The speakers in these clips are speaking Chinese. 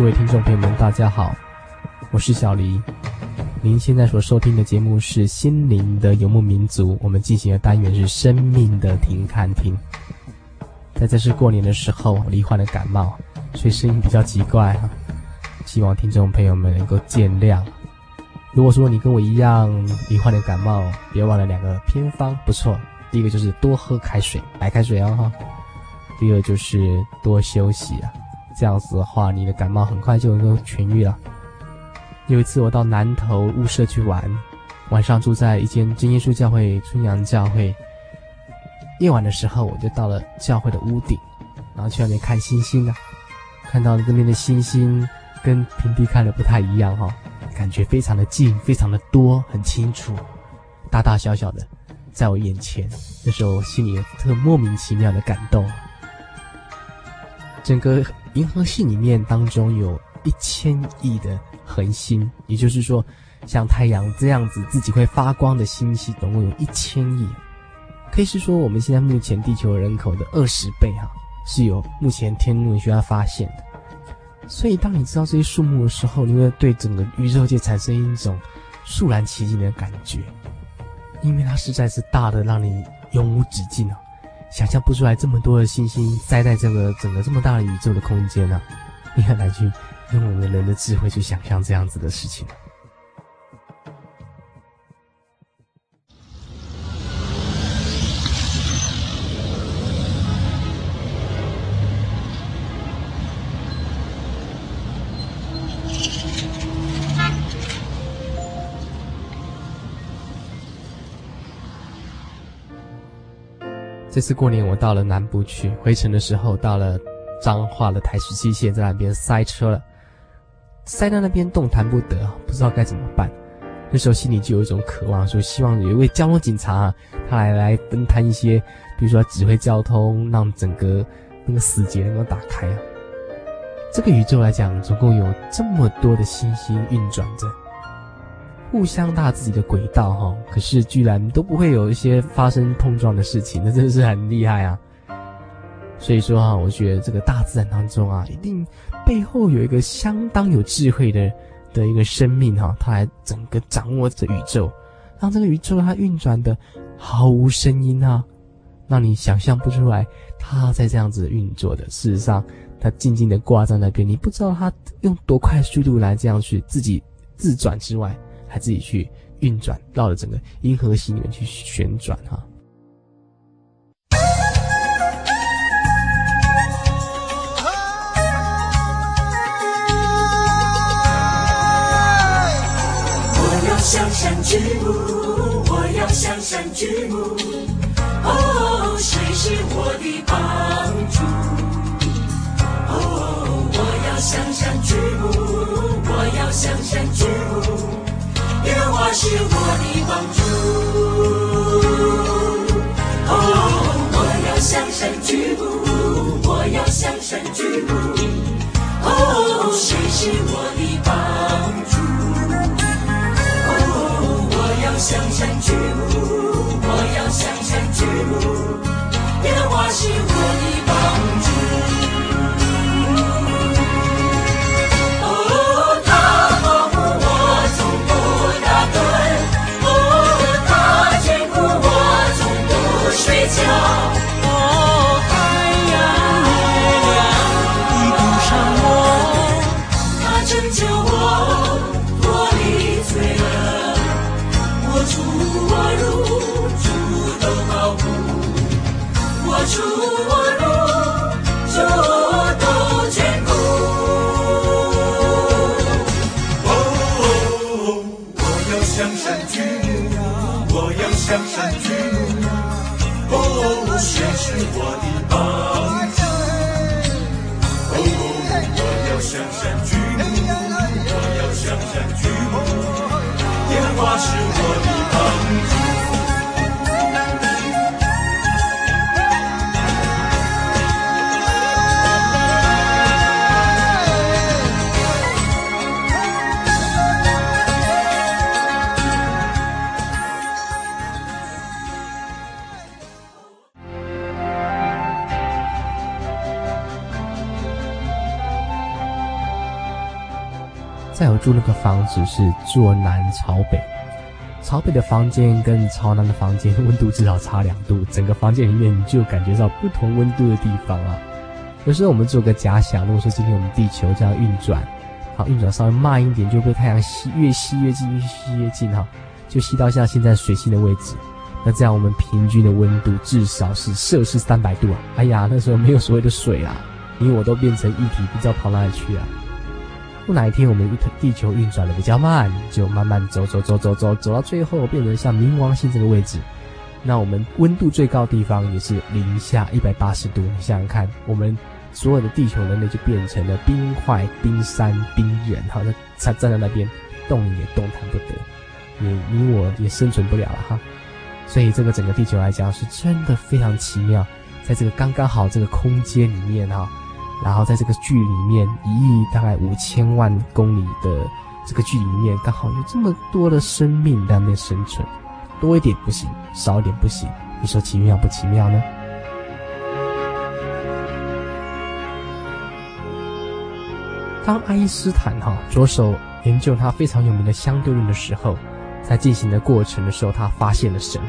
各位听众朋友们，大家好，我是小黎。您现在所收听的节目是《心灵的游牧民族》，我们进行的单元是《生命的停看听》。在这次过年的时候，罹患了感冒，所以声音比较奇怪哈，希望听众朋友们能够见谅。如果说你跟我一样罹患了感冒，别忘了两个偏方，不错。第一个就是多喝开水，白开水哦哈。第二就是多休息啊。这样子的话，你的感冒很快就能够痊愈了。有一次我到南投雾社去玩，晚上住在一间真耶稣教会春阳教会。夜晚的时候，我就到了教会的屋顶，然后去外面看星星啊。看到这边的星星跟平地看的不太一样哈，感觉非常的近，非常的多，很清楚，大大小小的在我眼前。那时候心里有特莫名其妙的感动。整个银河系里面当中有一千亿的恒星，也就是说，像太阳这样子自己会发光的星系，总共有一千亿，可以是说我们现在目前地球人口的二十倍哈，是有目前天文学家发现的。所以，当你知道这些数目的时候，你会对整个宇宙界产生一种肃然起敬的感觉，因为它实在是大的让你永无止境啊。想象不出来这么多的星星塞在这个整个这么大的宇宙的空间呢，你很难去用我们人的智慧去想象这样子的事情。这次过年我到了南部去，回程的时候到了彰化的台十七线，在那边塞车了，塞到那边动弹不得，不知道该怎么办。那时候心里就有一种渴望，说希望有一位交通警察，他来来分摊一些，比如说指挥交通，让整个那个死结能够打开啊。这个宇宙来讲，总共有这么多的星星运转着。互相搭自己的轨道哈，可是居然都不会有一些发生碰撞的事情，那真的是很厉害啊！所以说哈，我觉得这个大自然当中啊，一定背后有一个相当有智慧的的一个生命哈，它来整个掌握着宇宙，让这个宇宙它运转的毫无声音啊，让你想象不出来它在这样子运作的。事实上，它静静的挂在那边，你不知道它用多快速度来这样去自己自转之外。还自己去运转，绕着整个银河系里面去旋转哈。我要向山举目，我要向山举目，哦，谁是我的帮助？哦，我要向山举目，是我的帮助，哦，我要向山举目，我要向山举目，哦，谁是我的帮助？哦，我要向山举目，我要向山举目，耶和华是我的帮助。出我路，就我道坚。哦，我要向山举，我要向山举。哦，神是我的帮助。哦，我要向山举木，我要向山举木。耶和华是我的帮助。在我住那个房子是坐南朝北，朝北的房间跟朝南的房间温度至少差两度，整个房间里面你就感觉到不同温度的地方啊。有时候我们做个假想，如果说今天我们地球这样运转，好，运转稍微慢一点，就被太阳吸越吸越近，越吸越近哈，就吸到像现在水星的位置。那这样我们平均的温度至少是摄氏三百度啊！哎呀，那时候没有所谓的水啊，你我都变成液体，不知道跑哪里去啊。不哪一天我们地球运转的比较慢，就慢慢走走走走走走到最后变成像冥王星这个位置，那我们温度最高的地方也是零下一百八十度。你想想看，我们所有的地球人类就变成了冰块、冰山、冰人，好，那站站在那边动也动弹不得，你你我也生存不了了哈。所以这个整个地球来讲是真的非常奇妙，在这个刚刚好这个空间里面哈，然后在这个距离里面一亿大概五千万公里的这个距离里面，刚好有这么多的生命在那边生存，多一点不行，少一点不行，你说奇妙不奇妙呢？当爱因斯坦哈着手研究他非常有名的相对论的时候。在进行的过程的时候，他发现了神，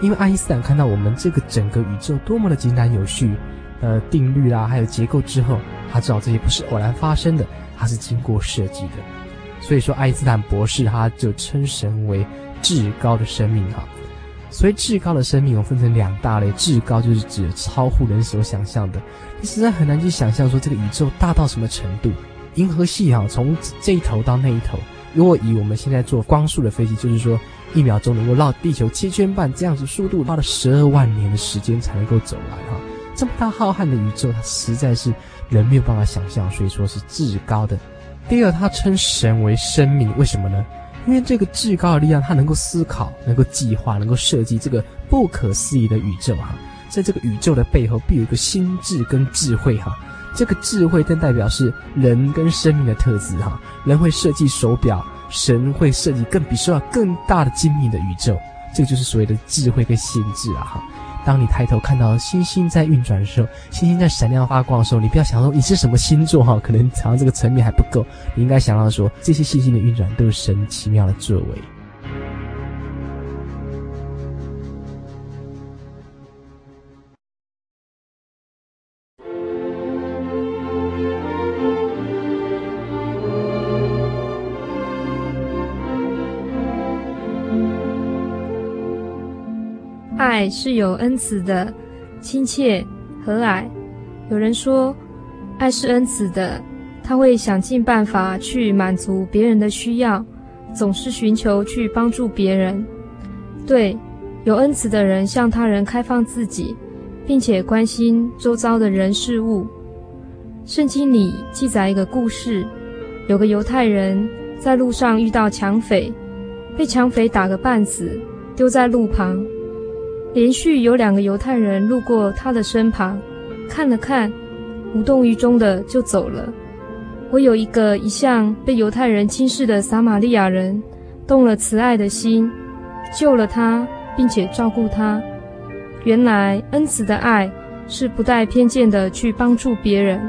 因为爱因斯坦看到我们这个整个宇宙多么的井然有序，呃，定律啊，还有结构之后，他知道这些不是偶然发生的，它是经过设计的。所以说，爱因斯坦博士他就称神为至高的生命哈。所以，至高的生命我分成两大类，至高就是指超乎人所想象的，你实在很难去想象说这个宇宙大到什么程度。银河系哈，从这一头到那一头。如果以我们现在坐光速的飞机，就是说一秒钟能够绕地球七圈半这样子速度，花了十二万年的时间才能够走完。这么大浩瀚的宇宙，它实在是人没有办法想象，所以说是至高的。第二，他称神为生命，为什么呢？因为这个至高的力量，它能够思考，能够计划，能够设计这个不可思议的宇宙哈。在这个宇宙的背后，必有一个心智跟智慧哈。这个智慧更代表是人跟生命的特质哈，人会设计手表，神会设计更比手表更大的精密的宇宙，这个就是所谓的智慧跟心智啊哈。当你抬头看到星星在运转的时候，星星在闪亮发光的时候，你不要想说你是什么星座哈，可能想到这个层面还不够，你应该想到说这些星星的运转都是神奇妙的作为。爱是有恩慈的，亲切和蔼。有人说，爱是恩慈的，他会想尽办法去满足别人的需要，总是寻求去帮助别人。对，有恩慈的人向他人开放自己，并且关心周遭的人事物。圣经里记载一个故事，有个犹太人在路上遇到抢匪，被抢匪打个半死，丢在路旁。连续有两个犹太人路过他的身旁，看了看，无动于衷的就走了。我有一个一向被犹太人轻视的撒玛利亚人，动了慈爱的心，救了他，并且照顾他。原来恩慈的爱是不带偏见的去帮助别人。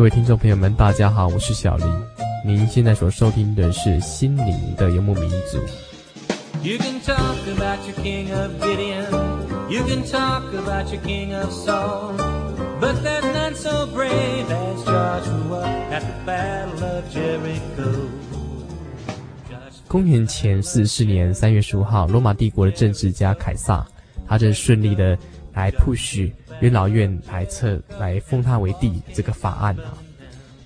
各位听众朋友们，大家好，我是小林。您现在所收听的是《心灵的游牧民族》。You can talk about your king of Gideon, you can talk about your king of Saul, but there's none so brave as Joshua at the battle of Jericho. 公元前四十四年三月十五号，罗马帝国的政治家凯撒，他正顺利的来 push 元老院来册来封他为帝这个法案啊。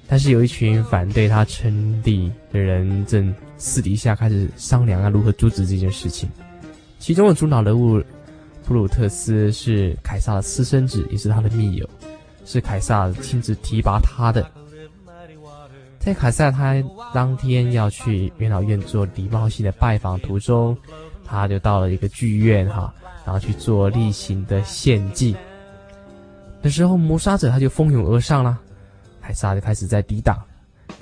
但是有一群反对他称帝的人正私底下开始商量啊，如何阻止这件事情。其中的主脑人物普鲁特斯是凯撒的私生子，也是他的密友，是凯撒亲自提拔他的。在凯撒他当天要去元老院做礼貌性的拜访途中，他就到了一个剧院哈，然后去做例行的献祭。的时候，谋杀者他就蜂拥而上了，凯撒就开始在抵挡，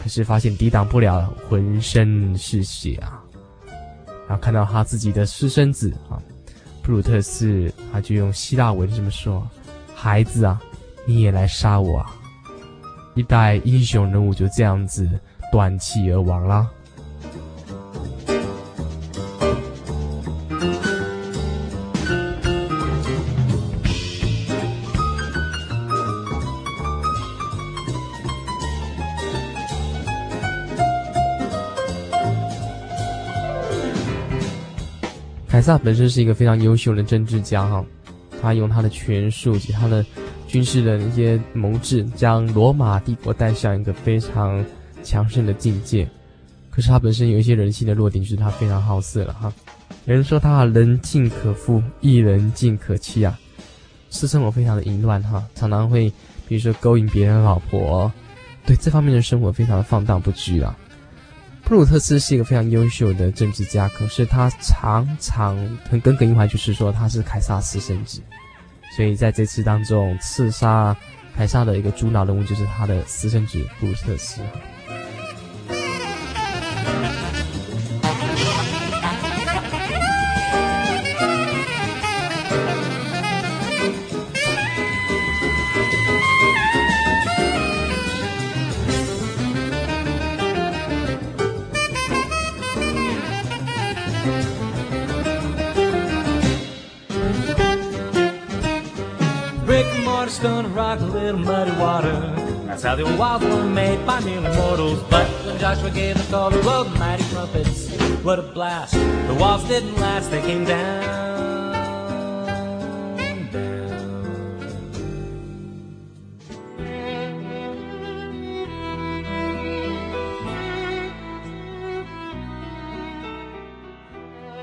可是发现抵挡不了，浑身是血啊。然后看到他自己的私生子啊，普鲁特斯，他就用希腊文这么说：“孩子啊，你也来杀我啊！”一代英雄人物就这样子断气而亡了。凯撒本身是一个非常优秀的政治家哈，他用他的权术及他的。军事的一些谋治，将罗马帝国带向一个非常强盛的境界。可是他本身有一些人性的弱点，就是他非常好色了哈。有人说他人尽可夫，亦人尽可妻啊，私生活非常的淫乱哈，常常会比如说勾引别人的老婆，对这方面的生活非常的放荡不羁啊。布鲁特斯是一个非常优秀的政治家，可是他常常很耿耿于怀，就是说他是凯撒私生子。所以在这次当中，刺杀凯撒的一个主脑人物就是他的私生子布鲁特斯。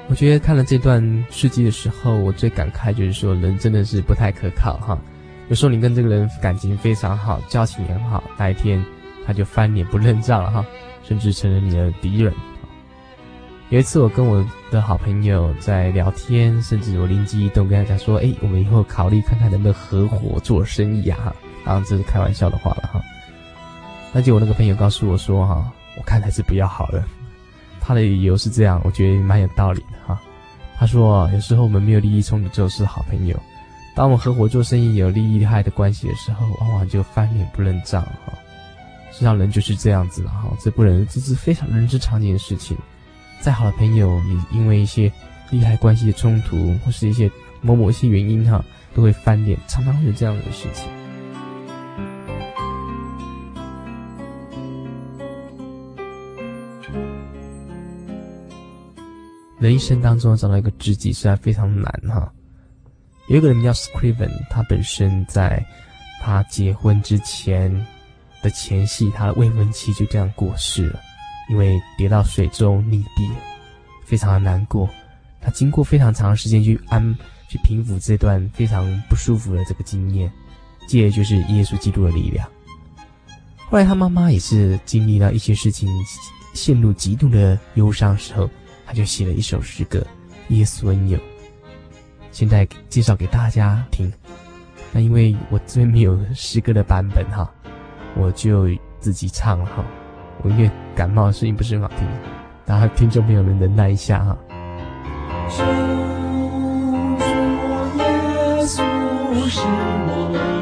我觉得看了这段事迹的时候，我最感慨就是说，人真的是不太可靠哈。有时候你跟这个人感情非常好，交情也很好，那一天他就翻脸不认账了哈，甚至成了你的敌人。有一次我跟我的好朋友在聊天，甚至我灵机一动跟他讲说：“哎，我们以后考虑看看能不能合伙做生意啊？”当然这是开玩笑的话了哈。那就我那个朋友告诉我说：“哈，我看还是不要好了。”他的理由是这样，我觉得蛮有道理的哈。他说：“有时候我们没有利益冲突，就是好朋友。”当我们合伙做生意有利益害的关系的时候，往往就翻脸不认账哈。实际上人就是这样子了哈，这不能这是非常人之常情的事情。再好的朋友也因为一些利害关系的冲突，或是一些某某一些原因哈，都会翻脸，常常会有这样的事情。人一生当中找到一个知己，虽然非常难哈。有一个人叫 Scriven，他本身在他结婚之前的前夕，他的未婚妻就这样过世了，因为跌到水中溺毙，非常的难过。他经过非常长时间去安去平复这段非常不舒服的这个经验，借的就是耶稣基督的力量。后来他妈妈也是经历了一些事情，陷入极度的忧伤时候，他就写了一首诗歌《耶稣恩友》。现在介绍给大家听，那因为我这边没有诗歌的版本哈，我就自己唱了哈。我因为感冒，声音不是很好听，大家听众朋友们忍耐一下哈。主耶稣是我。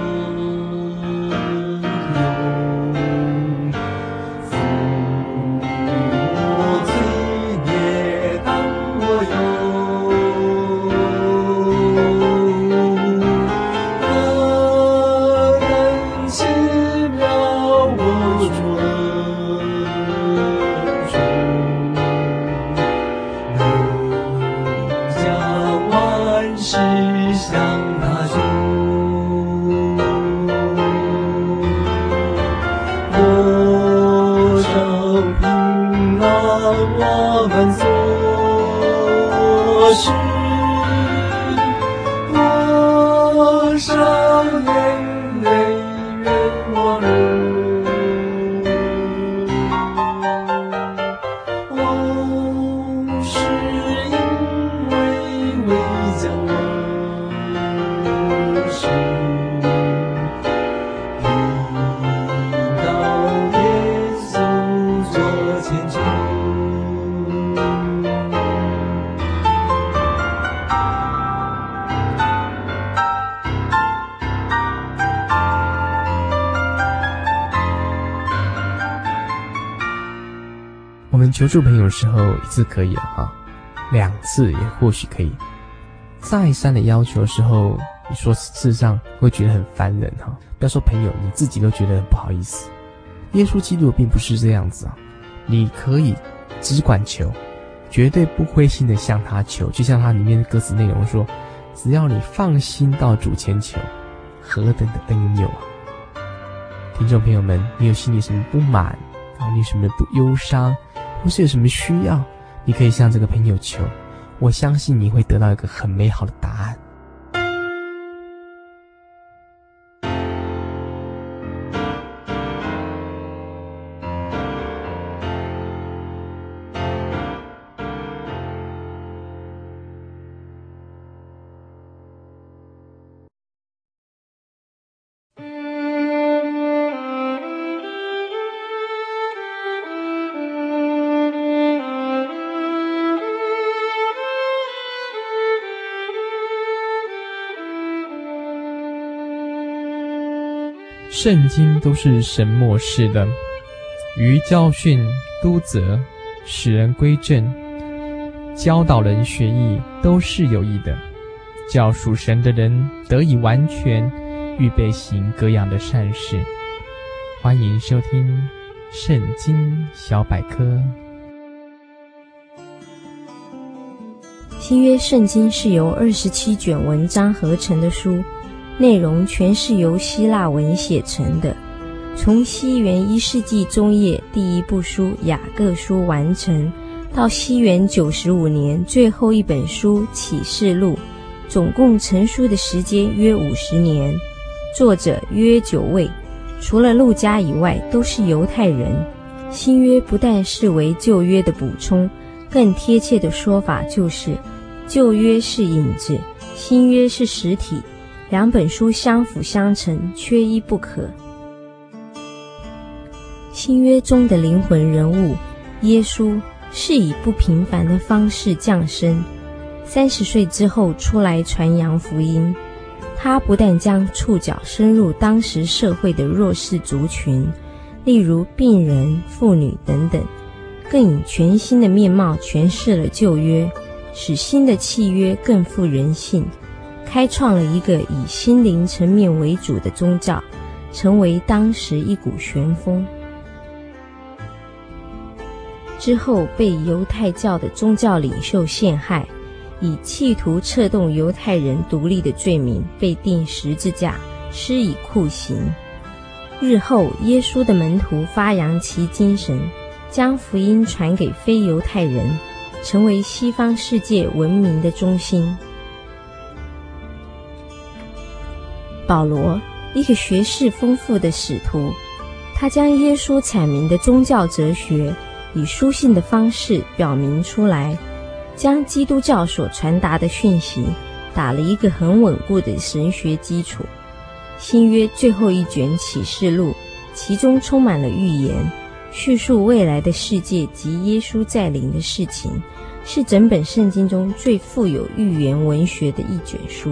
我们求助朋友的时候，一次可以啊，两次也或许可以。再三的要求的时候，你说事实上会觉得很烦人哈。不要说朋友，你自己都觉得很不好意思。耶稣基督并不是这样子啊，你可以只管求，绝对不灰心的向他求。就像他里面的歌词内容说：“只要你放心到主前求，何等的恩佑啊！”听众朋友们，你有心里什么不满啊？你有什么不忧伤？或是有什么需要，你可以向这个朋友求，我相信你会得到一个很美好的答案。圣经都是神默示的，于教训、督责、使人归正、教导人学艺，都是有益的，教属神的人得以完全，预备行各样的善事。欢迎收听《圣经小百科》。新约圣经是由二十七卷文章合成的书。内容全是由希腊文写成的。从西元一世纪中叶第一部书《雅各书》完成，到西元九十五年最后一本书《启示录》，总共成书的时间约五十年，作者约九位，除了路加以外都是犹太人。新约不但视为旧约的补充，更贴切的说法就是，旧约是影子，新约是实体。两本书相辅相成，缺一不可。新约中的灵魂人物耶稣是以不平凡的方式降生，三十岁之后出来传扬福音。他不但将触角深入当时社会的弱势族群，例如病人、妇女等等，更以全新的面貌诠释了旧约，使新的契约更富人性。开创了一个以心灵层面为主的宗教，成为当时一股旋风。之后被犹太教的宗教领袖陷害，以企图策动犹太人独立的罪名被钉十字架，施以酷刑。日后耶稣的门徒发扬其精神，将福音传给非犹太人，成为西方世界文明的中心。保罗，一个学识丰富的使徒，他将耶稣阐明的宗教哲学以书信的方式表明出来，将基督教所传达的讯息打了一个很稳固的神学基础。新约最后一卷启示录，其中充满了预言，叙述未来的世界及耶稣再临的事情，是整本圣经中最富有预言文学的一卷书。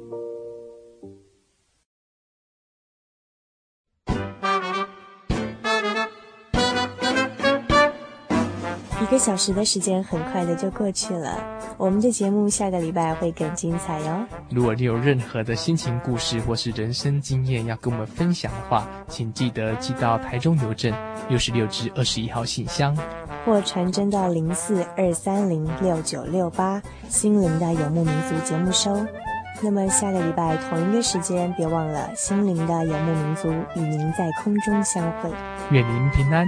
一个小时的时间很快的就过去了，我们的节目下个礼拜会更精彩哟。如果你有任何的心情故事或是人生经验要跟我们分享的话，请记得寄到台中邮政六十六至二十一号信箱，或传真到零四二三零六九六八心灵的游牧民族节目收。那么下个礼拜同一个时间，别忘了心灵的游牧民族与您在空中相会，愿您平安。